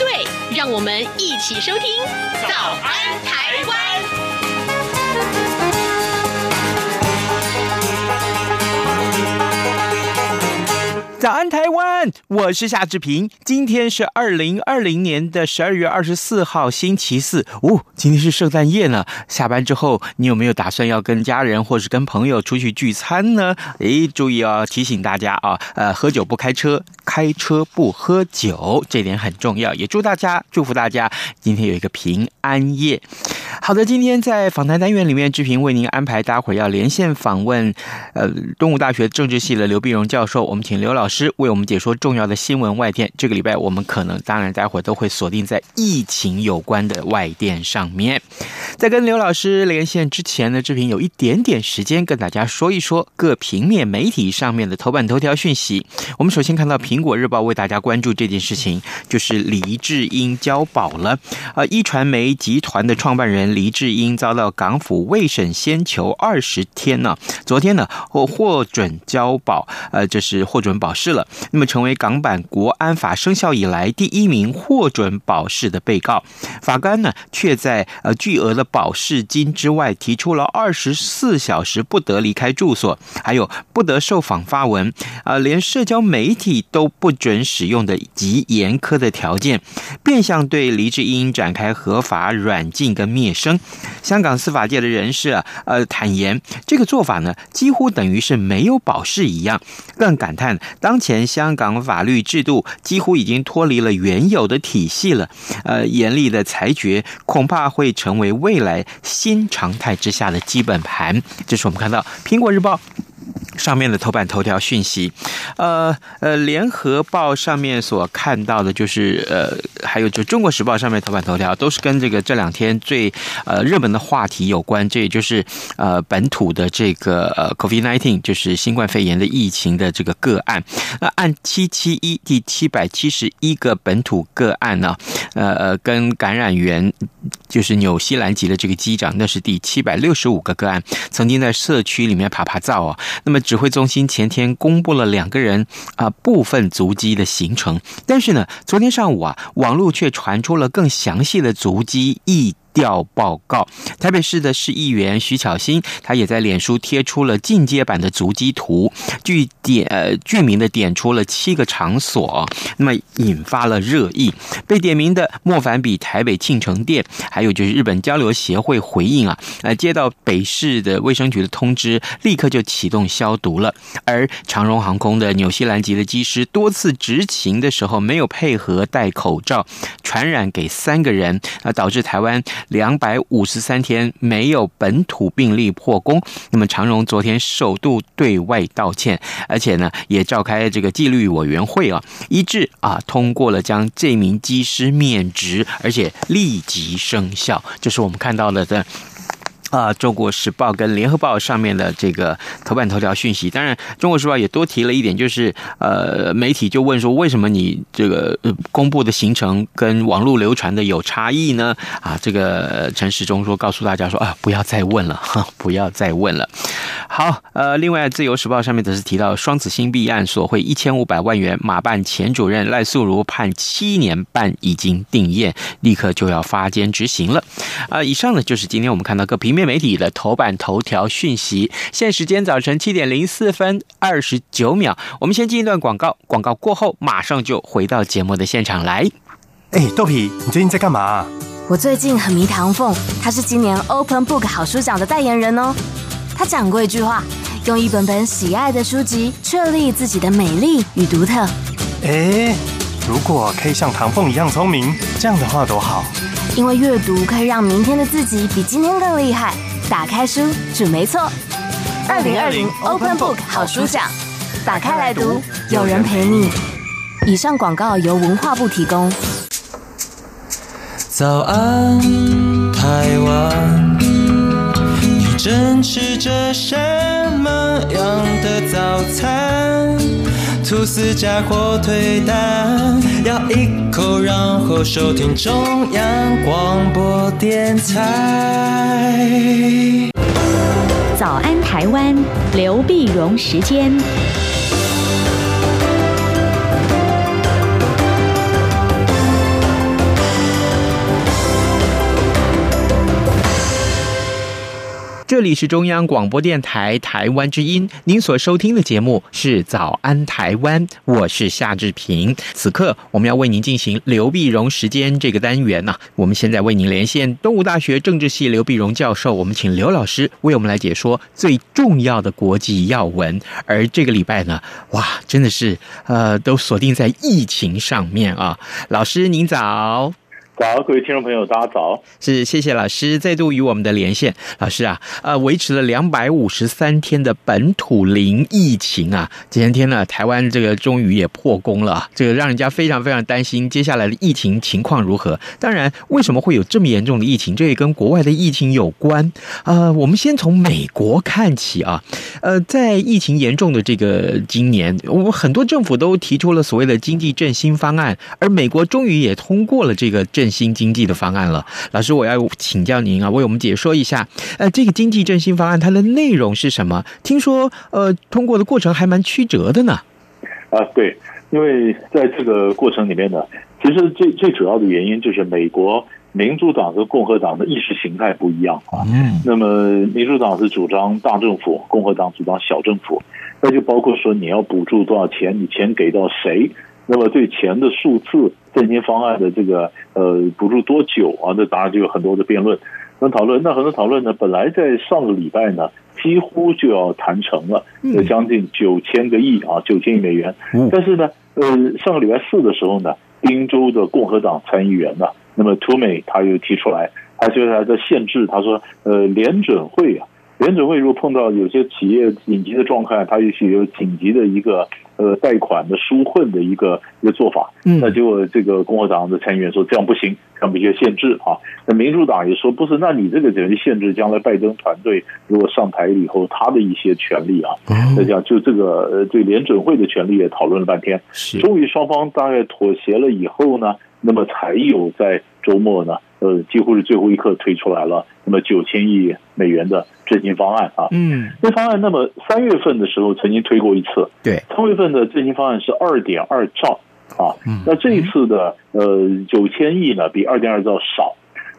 对，让我们一起收听《早安台湾》。早安，台湾！我是夏志平。今天是二零二零年的十二月二十四号，星期四。哦，今天是圣诞夜呢。下班之后，你有没有打算要跟家人或是跟朋友出去聚餐呢？诶，注意哦，提醒大家啊，呃，喝酒不开车，开车不喝酒，这点很重要。也祝大家，祝福大家，今天有一个平安夜。好的，今天在访谈单元里面，志平为您安排，待会儿要连线访问，呃，东吴大学政治系的刘碧荣教授。我们请刘老师为我们解说重要的新闻外电。这个礼拜我们可能，当然，待会都会锁定在疫情有关的外电上面。在跟刘老师连线之前呢，志平有一点点时间跟大家说一说各平面媒体上面的头版头条讯息。我们首先看到《苹果日报》为大家关注这件事情，就是黎智英交保了。呃，壹传媒集团的创办人。黎智英遭到港府未审先求二十天呢，昨天呢获获准交保，呃，这是获准保释了。那么成为港版国安法生效以来第一名获准保释的被告。法官呢却在呃巨额的保释金之外，提出了二十四小时不得离开住所，还有不得受访发文，啊、呃，连社交媒体都不准使用的极严苛的条件，变相对黎智英展开合法软禁跟灭。生香港司法界的人士啊，呃，坦言这个做法呢，几乎等于是没有保释一样。更感叹当当前香港法律制度几乎已经脱离了原有的体系了。呃，严厉的裁决恐怕会成为未来新常态之下的基本盘。这是我们看到《苹果日报》。上面的头版头条讯息，呃呃，联合报上面所看到的就是呃，还有就中国时报上面头版头条都是跟这个这两天最呃热门的话题有关，这也就是呃本土的这个呃 COVID nineteen，就是新冠肺炎的疫情的这个个案。那按七七一第七百七十一个本土个案呢，呃呃，跟感染源就是纽西兰籍的这个机长，那是第七百六十五个个案，曾经在社区里面爬爬灶啊，那么。指挥中心前天公布了两个人啊部分足迹的行程，但是呢，昨天上午啊，网络却传出了更详细的足迹一调报告，台北市的市议员徐巧芯，他也在脸书贴出了进阶版的足迹图，据点呃具名的点出了七个场所，那么引发了热议。被点名的莫凡比台北庆城店，还有就是日本交流协会回应啊，呃接到北市的卫生局的通知，立刻就启动消毒了。而长荣航空的纽西兰籍的机师多次执勤的时候没有配合戴口罩，传染给三个人，啊导致台湾。两百五十三天没有本土病例破功，那么长荣昨天首度对外道歉，而且呢也召开这个纪律委员会啊，一致啊通过了将这名机师免职，而且立即生效。这是我们看到了的。啊，《中国时报》跟《联合报》上面的这个头版头条讯息，当然，《中国时报》也多提了一点，就是呃，媒体就问说，为什么你这个公布的行程跟网络流传的有差异呢？啊，这个陈时中说，告诉大家说啊，不要再问了，哈，不要再问了。好，呃，另外，《自由时报》上面则是提到双子星弊案索贿一千五百万元，马办前主任赖素如判七年半已经定谳，立刻就要发监执行了。啊，以上呢就是今天我们看到各平面。媒体的头版头条讯息，现在时间早晨七点零四分二十九秒，我们先进一段广告，广告过后马上就回到节目的现场来。哎，豆皮，你最近在干嘛？我最近很迷唐凤，他是今年 Open Book 好书奖的代言人哦。他讲过一句话：用一本本喜爱的书籍，确立自己的美丽与独特。哎，如果可以像唐凤一样聪明，这样的话多好。因为阅读可以让明天的自己比今天更厉害。打开书准没错。二零二零 Open Book 好书奖，打开来读，有人陪你。以上广告由文化部提供。早安，台湾，你正吃着什么样的早餐？吐司加火腿蛋，咬一口，然后收听中央广播电台。早安，台湾，刘碧荣时间。这里是中央广播电台台湾之音，您所收听的节目是《早安台湾》，我是夏志平。此刻我们要为您进行刘碧荣时间这个单元呢、我们现在为您连线东吴大学政治系刘碧荣教授，我们请刘老师为我们来解说最重要的国际要闻。而这个礼拜呢，哇，真的是呃，都锁定在疫情上面啊。老师您早。早，各位听众朋友，大家早。是，谢谢老师再度与我们的连线。老师啊，呃，维持了两百五十三天的本土零疫情啊，今天呢，台湾这个终于也破功了，这个让人家非常非常担心接下来的疫情情况如何。当然，为什么会有这么严重的疫情？这也跟国外的疫情有关。呃，我们先从美国看起啊，呃，在疫情严重的这个今年，我们很多政府都提出了所谓的经济振兴方案，而美国终于也通过了这个振。新经济的方案了，老师，我要请教您啊，为我们解说一下，呃，这个经济振兴方案它的内容是什么？听说呃，通过的过程还蛮曲折的呢。啊，对，因为在这个过程里面呢，其实最最主要的原因就是美国民主党和共和党的意识形态不一样啊。嗯，那么民主党是主张大政府，共和党主张小政府，那就包括说你要补助多少钱，你钱给到谁。那么对钱的数字、振兴方案的这个呃补助多久啊？那当然就有很多的辩论跟讨论。那很多讨论呢，本来在上个礼拜呢，几乎就要谈成了，有将近九千个亿啊，九千亿美元。但是呢，呃，上个礼拜四的时候呢，宾州的共和党参议员呢，那么图美他又提出来，他就他在限制，他说，呃，联准会啊。联准会如果碰到有些企业紧急的状况，它也许有紧急的一个呃贷款的纾困的一个一个做法，嗯，那结果这个共和党的参议员说这样不行，这样必须限制啊。那民主党也说不是，那你这个等于限制将来拜登团队如果上台以后他的一些权利啊，那这样就这个呃对联准会的权利也讨论了半天，终于双方大概妥协了以后呢，那么才有在周末呢，呃，几乎是最后一刻推出来了，那么九千亿美元的。振兴方案啊，嗯，这方案那么三月份的时候曾经推过一次，对，三月份的振兴方案是二点二兆啊，嗯，那这一次的呃九千亿呢，比二点二兆少。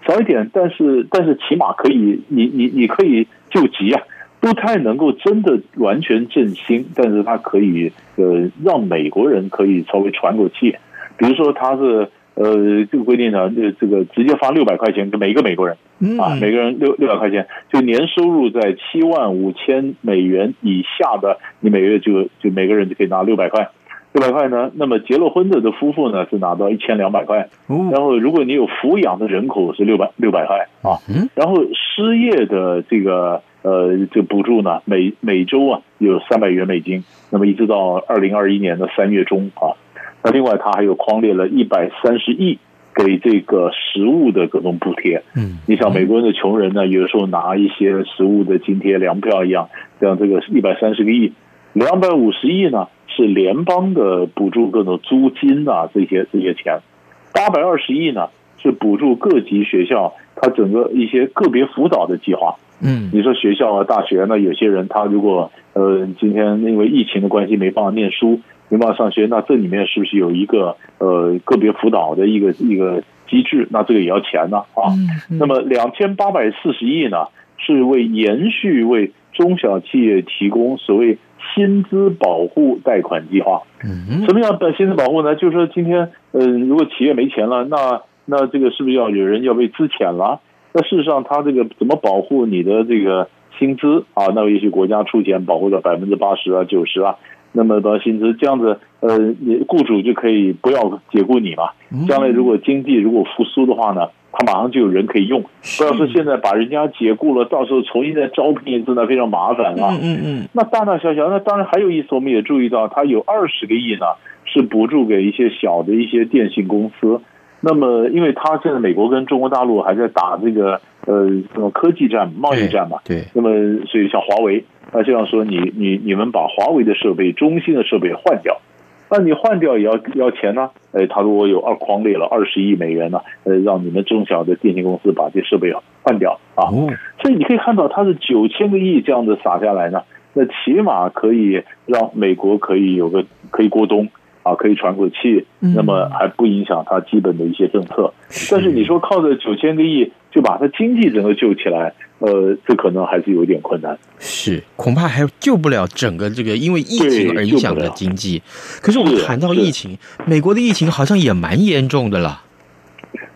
少一点，但是但是起码可以，你你你可以救急啊，不太能够真的完全振兴，但是它可以呃让美国人可以稍微喘口气，比如说它是。呃，这个规定呢，这这个直接发六百块钱给每一个美国人，啊，每个人六六百块钱，就年收入在七万五千美元以下的，你每月就就每个人就可以拿六百块，六百块呢，那么结了婚的的夫妇呢是拿到一千两百块，然后如果你有抚养的人口是六百六百块啊，然后失业的这个呃这个补助呢，每每周啊有三百元美金，那么一直到二零二一年的三月中啊。那另外，他还有框列了一百三十亿给这个食物的各种补贴。嗯，你像美国人的穷人呢，有的时候拿一些食物的津贴、粮票一样，像这个一百三十个亿，两百五十亿呢是联邦的补助各种租金啊这些这些钱，八百二十亿呢是补助各级学校他整个一些个别辅导的计划。嗯，你说学校啊、大学呢，有些人他如果呃今天因为疫情的关系没办法念书。没办法上学，那这里面是不是有一个呃个别辅导的一个一个机制？那这个也要钱呢啊。那么两千八百四十亿呢，是为延续为中小企业提供所谓薪资保护贷款计划。什么样的薪资保护呢？就是说今天呃，如果企业没钱了，那那这个是不是要有人要被资遣了？那事实上，他这个怎么保护你的这个薪资啊？那也许国家出钱保护到百分之八十啊、九十啊。那么的薪资这样子，呃，你雇主就可以不要解雇你嘛。将来如果经济如果复苏的话呢，他马上就有人可以用。不要说现在把人家解雇了，到时候重新再招聘一次，呢非常麻烦啊。嗯嗯。那大大小小，那当然还有一次，我们也注意到，他有二十个亿呢，是补助给一些小的一些电信公司。那么，因为他现在美国跟中国大陆还在打这个呃什么科技战、贸易战嘛，对。对那么，所以像华为，那这样说你，你你你们把华为的设备、中兴的设备换掉，那你换掉也要要钱呢、啊？哎，他说我有二框列了二十亿美元呢、啊，呃，让你们中小的电信公司把这设备换掉啊。哦。所以你可以看到，他是九千个亿这样子撒下来呢，那起码可以让美国可以有个可以过冬。啊，可以喘口气，那么还不影响它基本的一些政策。嗯、但是你说靠着九千个亿就把它经济整个救起来，呃，这可能还是有点困难。是，恐怕还救不了整个这个因为疫情而影响的经济。可是我们谈到疫情，美国的疫情好像也蛮严重的了。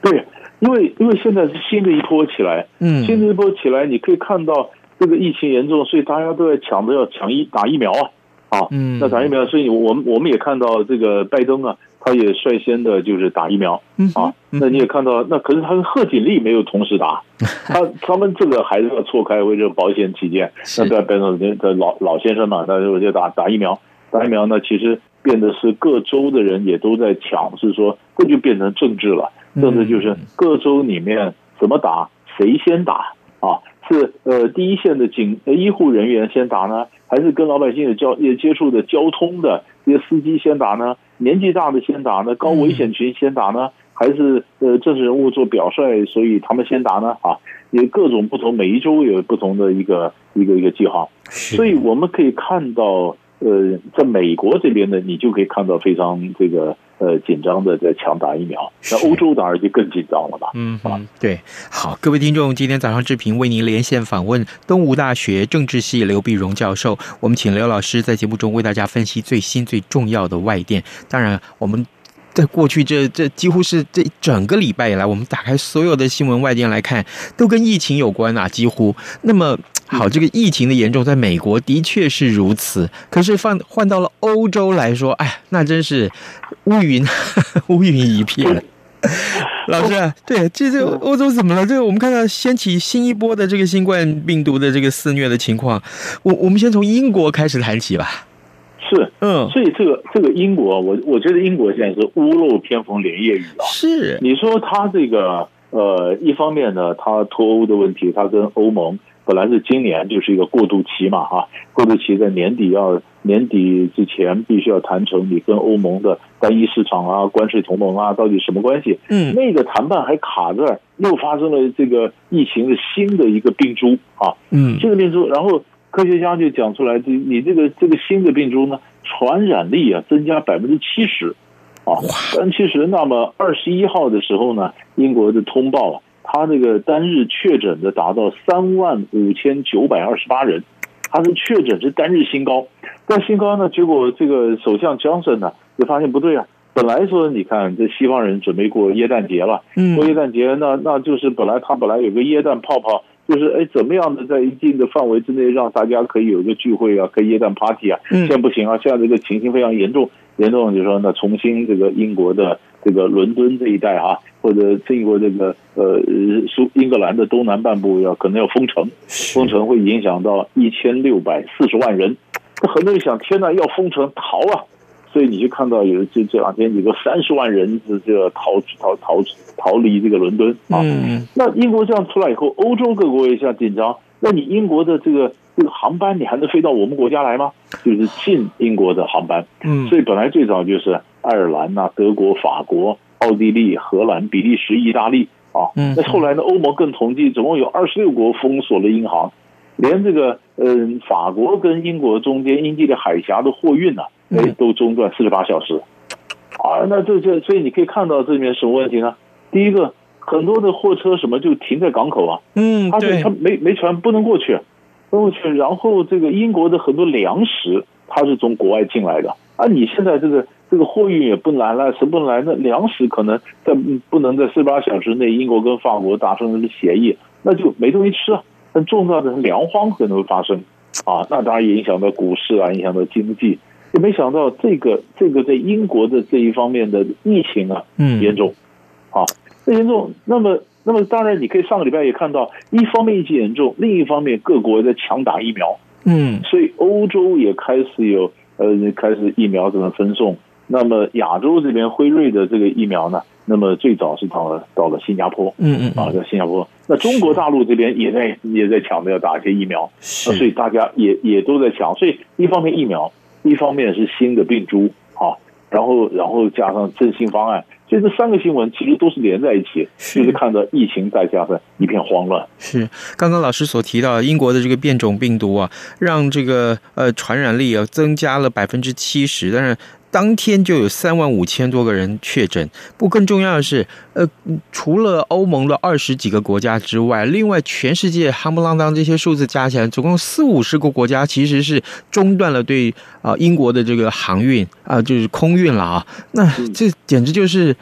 对，因为因为现在是新的一波起来，嗯，新的一波起来，你可以看到这个疫情严重，所以大家都在抢着要抢疫打疫苗啊。啊，嗯，那打疫苗，所以我们我们也看到这个拜登啊，他也率先的就是打疫苗，啊，那你也看到，那可是他跟贺锦丽没有同时打，他他们这个还是要错开，为这个保险起见，那在拜登的老老先生嘛，那我就打打疫苗，打疫苗呢，其实变得是各州的人也都在抢，是说这就变成政治了，政治就是各州里面怎么打，谁先打啊？是呃，第一线的警呃医护人员先打呢，还是跟老百姓有交也接触的交通的这些司机先打呢？年纪大的先打呢？高危险群先打呢？还是呃政治人物做表率，所以他们先打呢？啊，有各种不同，每一周有不同的一个一个一个计划，所以我们可以看到，呃，在美国这边呢，你就可以看到非常这个。呃，紧张的在抢打疫苗，那欧洲当然就更紧张了吧？嗯，啊，对，好，各位听众，今天早上志平为您连线访问东吴大学政治系刘碧荣教授，我们请刘老师在节目中为大家分析最新最重要的外电。当然，我们在过去这这几乎是这整个礼拜以来，我们打开所有的新闻外电来看，都跟疫情有关啊，几乎。那么。好，这个疫情的严重，在美国的确是如此。可是放换到了欧洲来说，哎，那真是乌云 乌云一片。老师啊，对，这这个欧洲怎么了？这个我们看到掀起新一波的这个新冠病毒的这个肆虐的情况。我我们先从英国开始谈起吧。是，嗯，所以这个这个英国，我我觉得英国现在是屋漏偏逢连夜雨啊。是，你说他这个呃，一方面呢，他脱欧的问题，他跟欧盟。本来是今年就是一个过渡期嘛，哈，过渡期在年底要年底之前必须要谈成你跟欧盟的单一市场啊、关税同盟啊，到底什么关系？嗯，那个谈判还卡这儿，又发生了这个疫情的新的一个病株啊，嗯，这个病株，然后科学家就讲出来，这你这个这个新的病株呢，传染力啊增加百分之七十，啊，百分之七十。那么二十一号的时候呢，英国的通报啊。他这个单日确诊的达到三万五千九百二十八人，他是确诊是单日新高，但新高呢，结果这个首相 Johnson 呢就发现不对啊，本来说你看这西方人准备过耶诞节了，过耶诞节那那就是本来他本来有个耶诞泡泡，就是哎怎么样的在一定的范围之内让大家可以有一个聚会啊，可以耶诞 party 啊，现在不行啊，现在这个情形非常严重，严重就是说那重新这个英国的。这个伦敦这一带啊，或者英国这个呃苏英格兰的东南半部要可能要封城，封城会影响到一千六百四十万人。那很多人想，天呐，要封城逃啊！所以你就看到有这这两天有个三十万人是这个逃逃逃逃离这个伦敦啊。那英国这样出来以后，欧洲各国也像紧张。那你英国的这个这个航班，你还能飞到我们国家来吗？就是进英国的航班。嗯，所以本来最早就是。爱尔兰呐，德国、法国、奥地利、荷兰、比利时、意大利啊，那后来呢？欧盟更统计，总共有二十六国封锁了英航，连这个嗯，法国跟英国中间英吉利海峡的货运呢，哎，都中断四十八小时。啊，那这这，所以你可以看到这里面什么问题呢？第一个，很多的货车什么就停在港口啊，嗯，它它没没船不能过去，不能过去。然后这个英国的很多粮食，它是从国外进来的，啊，你现在这个。这个货运也不来了，什么不来？那粮食可能在不能在四十八小时内，英国跟法国达成的协议，那就没东西吃啊。很重大的粮荒可能会发生啊，那当然也影响到股市啊，影响到经济。也没想到这个这个在英国的这一方面的疫情啊，嗯，严重啊，严重。那么那么当然，你可以上个礼拜也看到，一方面疫情严重，另一方面各国在强打疫苗，嗯，所以欧洲也开始有呃开始疫苗怎么分送。那么亚洲这边辉瑞的这个疫苗呢，那么最早是到了到了新加坡，嗯嗯啊，在新加坡。那中国大陆这边也在也在抢着要打一些疫苗，是，所以大家也也都在抢。所以一方面疫苗，一方面是新的病株啊，然后然后加上振兴方案。所以这三个新闻其实都是连在一起，是就是看到疫情在加的一片慌乱。是刚刚老师所提到英国的这个变种病毒啊，让这个呃传染力啊增加了百分之七十，但是。当天就有三万五千多个人确诊。不，更重要的是，呃，除了欧盟的二十几个国家之外，另外全世界夯不啷当这些数字加起来，总共四五十个国家其实是中断了对啊、呃、英国的这个航运啊、呃，就是空运了啊。那这简直就是。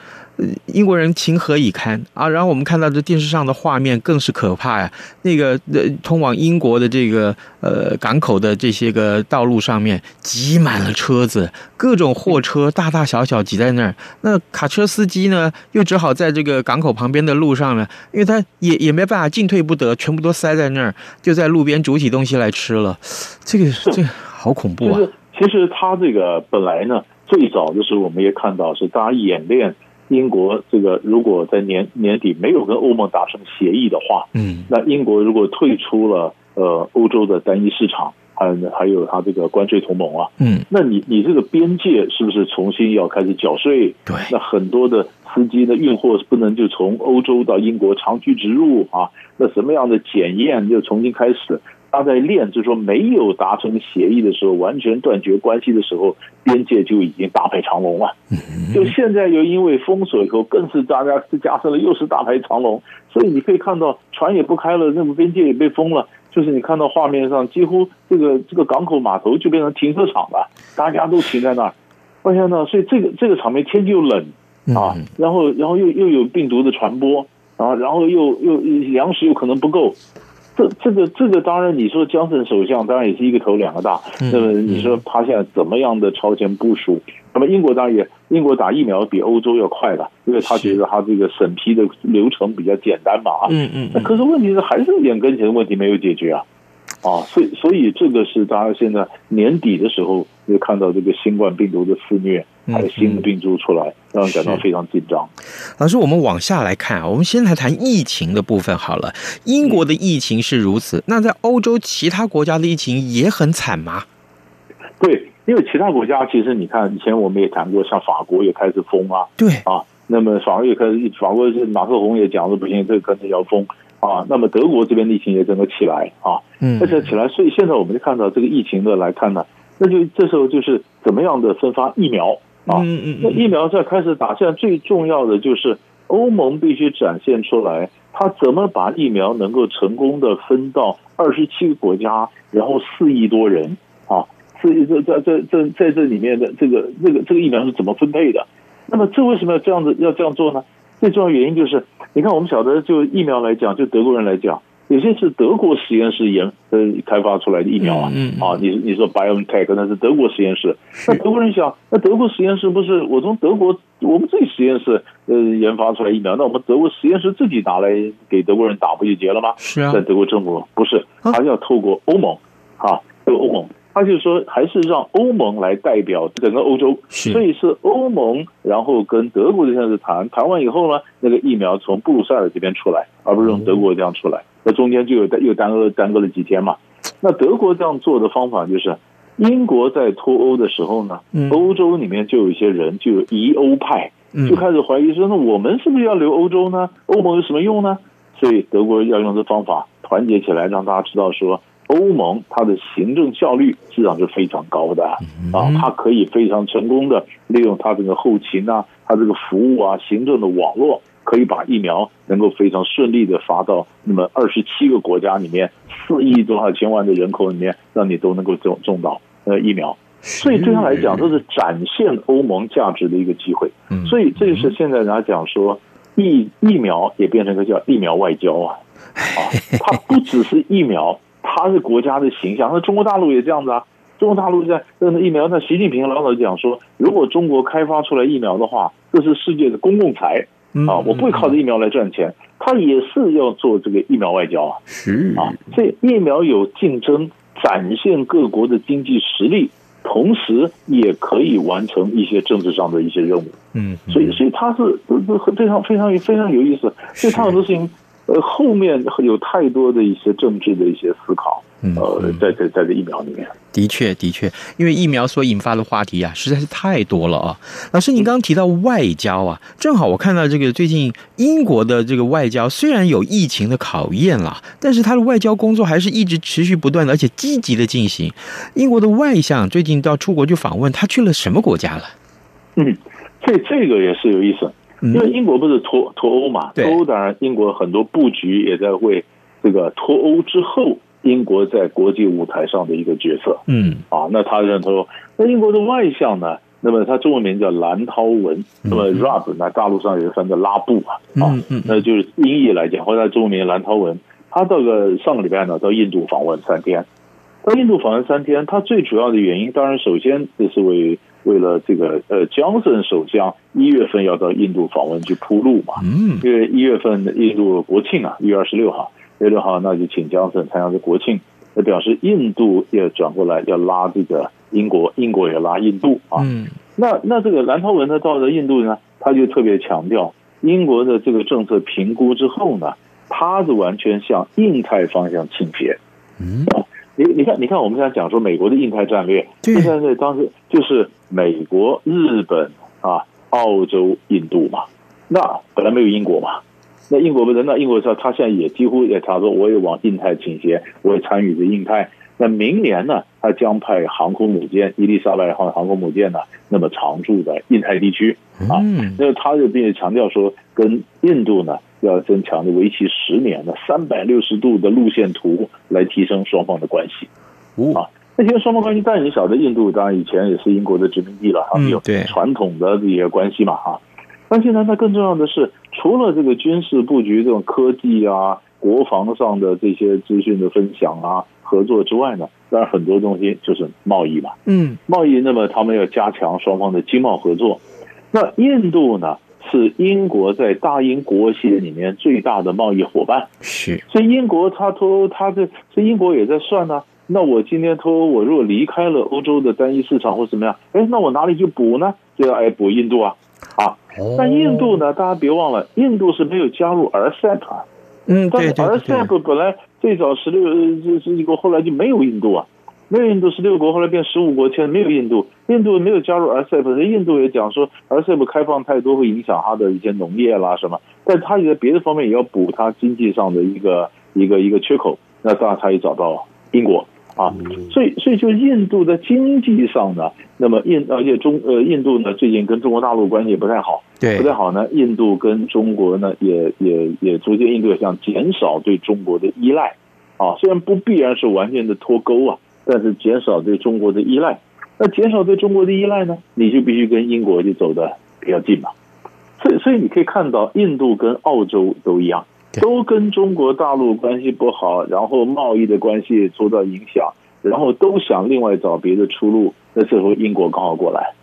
英国人情何以堪啊！然后我们看到这电视上的画面更是可怕呀。那个呃，通往英国的这个呃港口的这些个道路上面挤满了车子，各种货车大大小小挤在那儿。那卡车司机呢，又只好在这个港口旁边的路上呢，因为他也也没办法进退不得，全部都塞在那儿，就在路边煮起东西来吃了。这个这个好恐怖啊！其实他这个本来呢，最早的时候我们也看到是大家演练。英国这个如果在年年底没有跟欧盟达成协议的话，嗯，那英国如果退出了呃欧洲的单一市场，还还有它这个关税同盟啊，嗯，那你你这个边界是不是重新要开始缴税？对，那很多的司机的运货不能就从欧洲到英国长驱直入啊？那什么样的检验又重新开始？他在练，就是说没有达成协议的时候，完全断绝关系的时候，边界就已经大排长龙了。就现在又因为封锁以后，更是大家是加深了，又是大排长龙。所以你可以看到，船也不开了，那么边界也被封了。就是你看到画面上，几乎这个这个港口码头就变成停车场了，大家都停在那儿。发现呢，所以这个这个场面天气又冷啊，然后然后又又有病毒的传播啊，然后又又粮食又可能不够。这这个这个当然，你说江森首相当然也是一个头两个大。那么你说他现在怎么样的超前部署？那么英国当然也，英国打疫苗比欧洲要快的，因为他觉得他这个审批的流程比较简单嘛啊。嗯嗯。那可是问题是还是眼跟前的问题没有解决啊。啊，所以所以这个是大家现在年底的时候就看到这个新冠病毒的肆虐，还有新的病毒出来，让人感到非常紧张。老师，我们往下来看啊，我们先来谈疫情的部分好了。英国的疫情是如此，那在欧洲其他国家的疫情也很惨吗？对，因为其他国家其实你看，以前我们也谈过，像法国也开始封啊，对啊，那么法国也开始，法国是马克宏也讲说不行，这个可能要封。啊，那么德国这边疫情也整个起来啊，嗯，而且起来，所以现在我们就看到这个疫情的来看呢，那就这时候就是怎么样的分发疫苗啊，嗯嗯，那疫苗在开始打，现在最重要的就是欧盟必须展现出来，他怎么把疫苗能够成功的分到二十七个国家，然后四亿多人啊，四亿这在在在在这里面的这个这个这个疫苗是怎么分配的？那么这为什么要这样子要这样做呢？最重要原因就是，你看我们晓得，就疫苗来讲，就德国人来讲，有些是德国实验室研呃开发出来的疫苗啊，嗯，啊，你你说 BioNTech 那是德国实验室，那德国人想，那德国实验室不是我从德国我们自己实验室呃研发出来疫苗，那我们德国实验室自己拿来给德国人打不就结了吗？是啊，在德国政府不是，还要透过欧盟，啊，这个欧盟。他就说，还是让欧盟来代表整个欧洲，所以是欧盟，然后跟德国的现在是谈，谈完以后呢，那个疫苗从布鲁塞尔这边出来，而不是从德国这样出来，那中间就有又耽搁耽搁了几天嘛。那德国这样做的方法就是，英国在脱欧的时候呢，欧洲里面就有一些人就有疑欧派，就开始怀疑说，那我们是不是要留欧洲呢？欧盟有什么用呢？所以德国要用这方法团结起来，让大家知道说。欧盟它的行政效率实际上是非常高的啊，它可以非常成功的利用它这个后勤啊，它这个服务啊，行政的网络，可以把疫苗能够非常顺利的发到那么二十七个国家里面，四亿多少千万的人口里面，让你都能够种种到呃疫苗。所以对他来讲，这是展现欧盟价值的一个机会。所以这就是现在人家讲说，疫疫苗也变成一个叫疫苗外交啊，啊，它不只是疫苗。它是国家的形象，那中国大陆也这样子啊。中国大陆在那疫苗，那习近平老早讲说，如果中国开发出来疫苗的话，这是世界的公共财啊，我不会靠着疫苗来赚钱。他也是要做这个疫苗外交啊，啊，所以疫苗有竞争，展现各国的经济实力，同时也可以完成一些政治上的一些任务。嗯，所以所以他是非常非常非常有意思，所以他很多事情。呃，后面有太多的一些政治的一些思考，呃，在在在这疫苗里面，的确的确，因为疫苗所引发的话题啊，实在是太多了啊。老师，您刚刚提到外交啊，正好我看到这个最近英国的这个外交虽然有疫情的考验啦，但是他的外交工作还是一直持续不断的，而且积极的进行。英国的外相最近到出国去访问，他去了什么国家了？嗯，这这个也是有意思。因为英国不是脱脱欧嘛，脱欧当然英国很多布局也在为这个脱欧之后英国在国际舞台上的一个角色。嗯，啊，那他认为那英国的外相呢，那么他中文名叫蓝涛文，那么 Rub 那大陆上也翻叫拉布啊，啊，那就是音译来讲，或者中文名蓝涛文，他到个上个礼拜呢到印度访问三天，到印度访问三天，他最主要的原因当然首先就是为。为了这个呃，Johnson 首相一月份要到印度访问去铺路嘛，嗯，因为一月份印度国庆啊，一月二十六号，一月六号那就请 Johnson 参加这国庆，那表示印度也转过来要拉这个英国，英国也拉印度啊，嗯，那那这个蓝韬文呢到了印度呢，他就特别强调英国的这个政策评估之后呢，他是完全向印太方向倾斜，嗯。你你看，你看，我们现在讲说美国的印太战略，印太战略当时就是美国、日本啊、澳洲、印度嘛。那本来没有英国嘛，那英国不是？那英国说他现在也几乎也他说我也往印太倾斜，我也参与着印太。那明年呢，他将派航空母舰伊丽莎白号航空母舰呢，那么常驻在印太地区啊。那他就并且强调说，跟印度呢。要增强的为期十年的三百六十度的路线图，来提升双方的关系。啊，那现在双方关系，当然你晓得，印度当然以前也是英国的殖民地了，他们有传统的这些关系嘛，哈。但现在，那更重要的是，除了这个军事布局、这种科技啊、国防上的这些资讯的分享啊、合作之外呢，当然很多东西就是贸易嘛。嗯，贸易，那么他们要加强双方的经贸合作。那印度呢？是英国在大英国协里面最大的贸易伙伴，是，所以英国他脱欧，他这，所以英国也在算呢、啊。那我今天脱欧，我如果离开了欧洲的单一市场或怎么样，哎，那我哪里去补呢？就要哎补印度啊，啊，但印度呢，大家别忘了，印度是没有加入 RCEP 啊，嗯，但是 RCEP 本来最早十六这这几个后来就没有印度啊。没有印度十六国，后来变十五国签，没有印度，印度没有加入 RCEP，印度也讲说 RCEP 开放太多会影响它的一些农业啦什么，但他也在别的方面也要补它经济上的一个一个一个缺口，那当然他也找到英国啊，所以所以就印度的经济上呢，那么印而且中呃印度呢最近跟中国大陆关系也不太好，对，不太好呢，印度跟中国呢也也也逐渐印度也想减少对中国的依赖啊，虽然不必然是完全的脱钩啊。但是减少对中国的依赖，那减少对中国的依赖呢？你就必须跟英国就走的比较近嘛。所以，所以你可以看到，印度跟澳洲都一样，都跟中国大陆关系不好，然后贸易的关系受到影响，然后都想另外找别的出路。那时候英国刚好过来，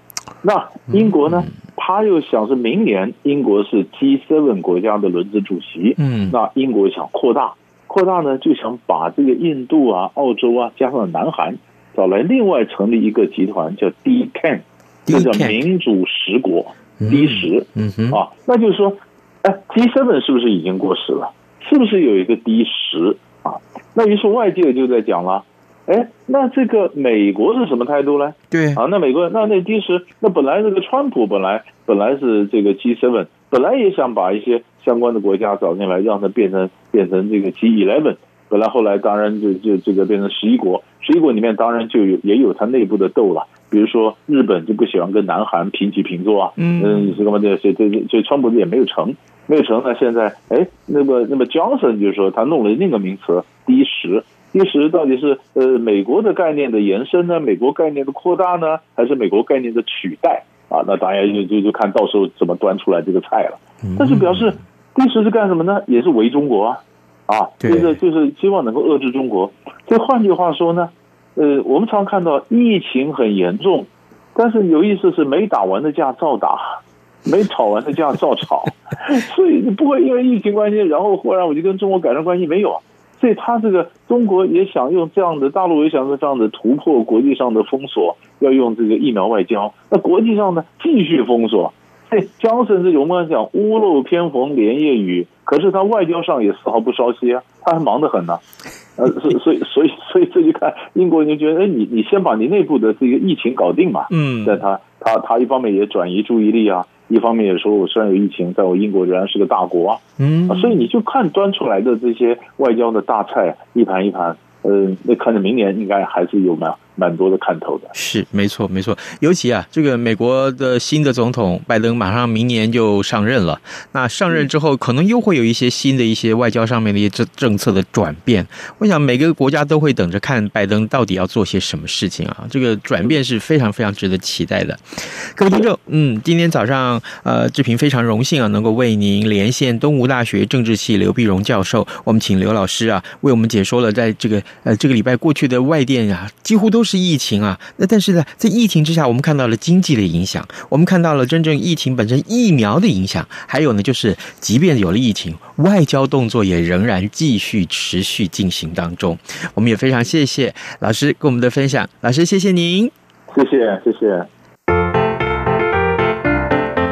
那英国呢？他又想是明年英国是 G7 国家的轮值主席，嗯，那英国想扩大。扩大呢，就想把这个印度啊、澳洲啊，加上南韩，找来另外成立一个集团，叫 D10，这叫民主十国 D 十，嗯哼啊，那就是说，哎，G seven 是不是已经过时了？是不是有一个 D 十啊？那于是外界就在讲了，哎，那这个美国是什么态度呢？对啊，那美国那那 D 十，那本来这个川普本来本来是这个 G7，本来也想把一些。相关的国家找进来，让它变成变成这个 G eleven，本来后来当然就就这个变成十一国，十一国里面当然就有也有它内部的斗了。比如说日本就不喜欢跟南韩平起平坐啊，嗯，你是干嘛这这这这川普也没有成，没有成。那现在哎，那么那么 Johnson 就是说他弄了另一个名词 D 十，D 十到底是呃美国的概念的延伸呢？美国概念的扩大呢？还是美国概念的取代啊？那当然就就就看到时候怎么端出来这个菜了。但是表示。第十是干什么呢？也是围中国啊，啊，就是就是希望能够遏制中国。这换句话说呢，呃，我们常看到疫情很严重，但是有意思是没打完的架照打，没吵完的架照吵，所以你不会因为疫情关系，然后忽然我就跟中国改善关系没有啊。所以他这个中国也想用这样的，大陆也想用这样的突破国际上的封锁，要用这个疫苗外交。那国际上呢，继续封锁。哎，江森这个我们讲屋漏偏逢连夜雨，可是他外交上也丝毫不稍息啊，他还忙得很呢、啊。呃，所以所以所以所以这就看英国人就觉得，哎，你你先把你内部的这个疫情搞定嘛。嗯，但他他他一方面也转移注意力啊，一方面也说我虽然有疫情，但我英国仍然是个大国啊。嗯，所以你就看端出来的这些外交的大菜，一盘一盘。呃，那看着明年应该还是有蛮蛮多的看头的。是，没错，没错。尤其啊，这个美国的新的总统拜登马上明年就上任了。那上任之后，可能又会有一些新的一些外交上面的一些政政策的转变。我想每个国家都会等着看拜登到底要做些什么事情啊。这个转变是非常非常值得期待的。各位听众，嗯，今天早上呃，志平非常荣幸啊，能够为您连线东吴大学政治系刘碧荣教授。我们请刘老师啊，为我们解说了在这个。呃，这个礼拜过去的外电呀，几乎都是疫情啊。那但是呢，在疫情之下，我们看到了经济的影响，我们看到了真正疫情本身疫苗的影响，还有呢，就是即便有了疫情，外交动作也仍然继续持续进行当中。我们也非常谢谢老师跟我们的分享，老师谢谢您，谢谢谢谢。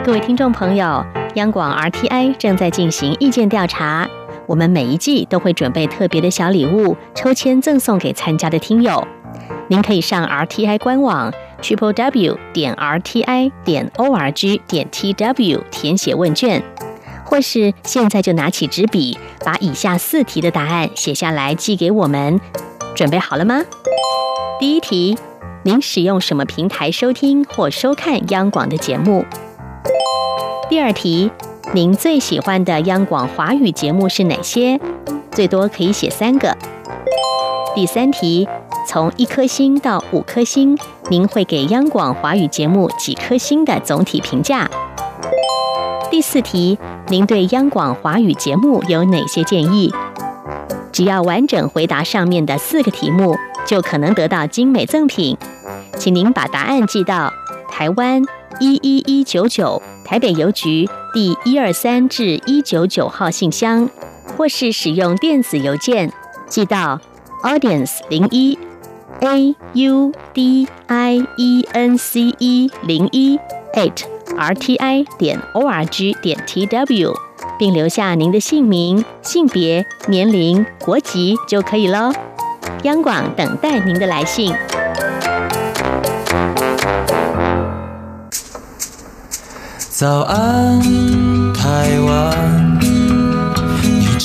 各位听众朋友，央广 RTI 正在进行意见调查。我们每一季都会准备特别的小礼物，抽签赠送给参加的听友。您可以上 RTI 官网 triple w 点 rti 点 org 点 tw 填写问卷，或是现在就拿起纸笔，把以下四题的答案写下来寄给我们。准备好了吗？第一题，您使用什么平台收听或收看央广的节目？第二题。您最喜欢的央广华语节目是哪些？最多可以写三个。第三题，从一颗星到五颗星，您会给央广华语节目几颗星的总体评价？第四题，您对央广华语节目有哪些建议？只要完整回答上面的四个题目，就可能得到精美赠品。请您把答案寄到台湾一一一九九台北邮局。第一二三至一九九号信箱，或是使用电子邮件寄到 audience 零一 a u d i e n c e 零一 at r t i 点 o r g 点 t w，并留下您的姓名、性别、年龄、国籍就可以了。央广等待您的来信。早安，台湾，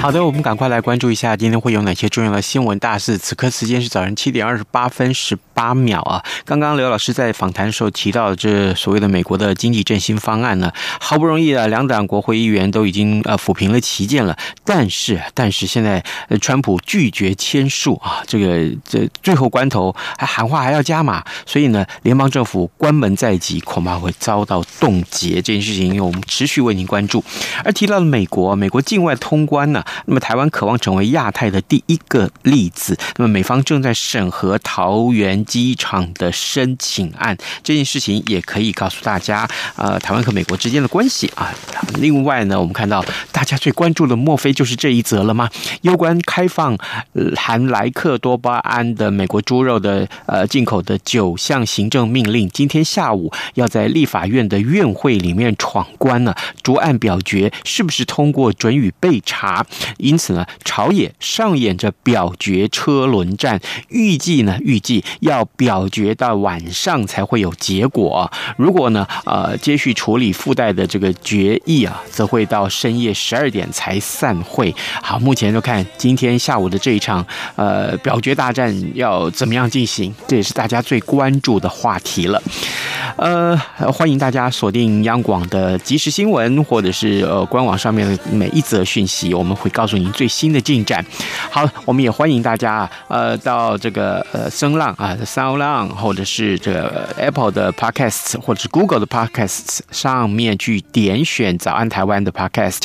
好的，我们赶快来关注一下今天会有哪些重要的新闻大事。此刻时间是早上七点二十八分十八秒啊。刚刚刘老师在访谈的时候提到，这所谓的美国的经济振兴方案呢，好不容易啊，两党国会议员都已经呃抚平了旗舰了，但是但是现在川普拒绝签署啊，这个这最后关头还喊话还要加码，所以呢，联邦政府关门在即，恐怕会遭到冻结。这件事情我们持续为您关注。而提到了美国，美国境外通关呢？那么台湾渴望成为亚太的第一个例子。那么美方正在审核桃园机场的申请案，这件事情也可以告诉大家，呃，台湾和美国之间的关系啊。另外呢，我们看到大家最关注的，莫非就是这一则了吗？有关开放含莱克多巴胺的美国猪肉的呃进口的九项行政命令，今天下午要在立法院的院会里面闯关呢，逐案表决，是不是通过准与被查？因此呢，朝野上演着表决车轮战，预计呢，预计要表决到晚上才会有结果。如果呢，呃，接续处理附带的这个决议啊，则会到深夜十二点才散会。好，目前就看今天下午的这一场呃表决大战要怎么样进行，这也是大家最关注的话题了。呃，欢迎大家锁定央广的即时新闻，或者是呃官网上面的每一则讯息，我们会告诉您最新的进展。好，我们也欢迎大家呃到这个呃声浪啊，Sound 浪或者是这个 Apple 的 Podcasts 或者是 Google 的 Podcasts 上面去点选早安台湾的 Podcast，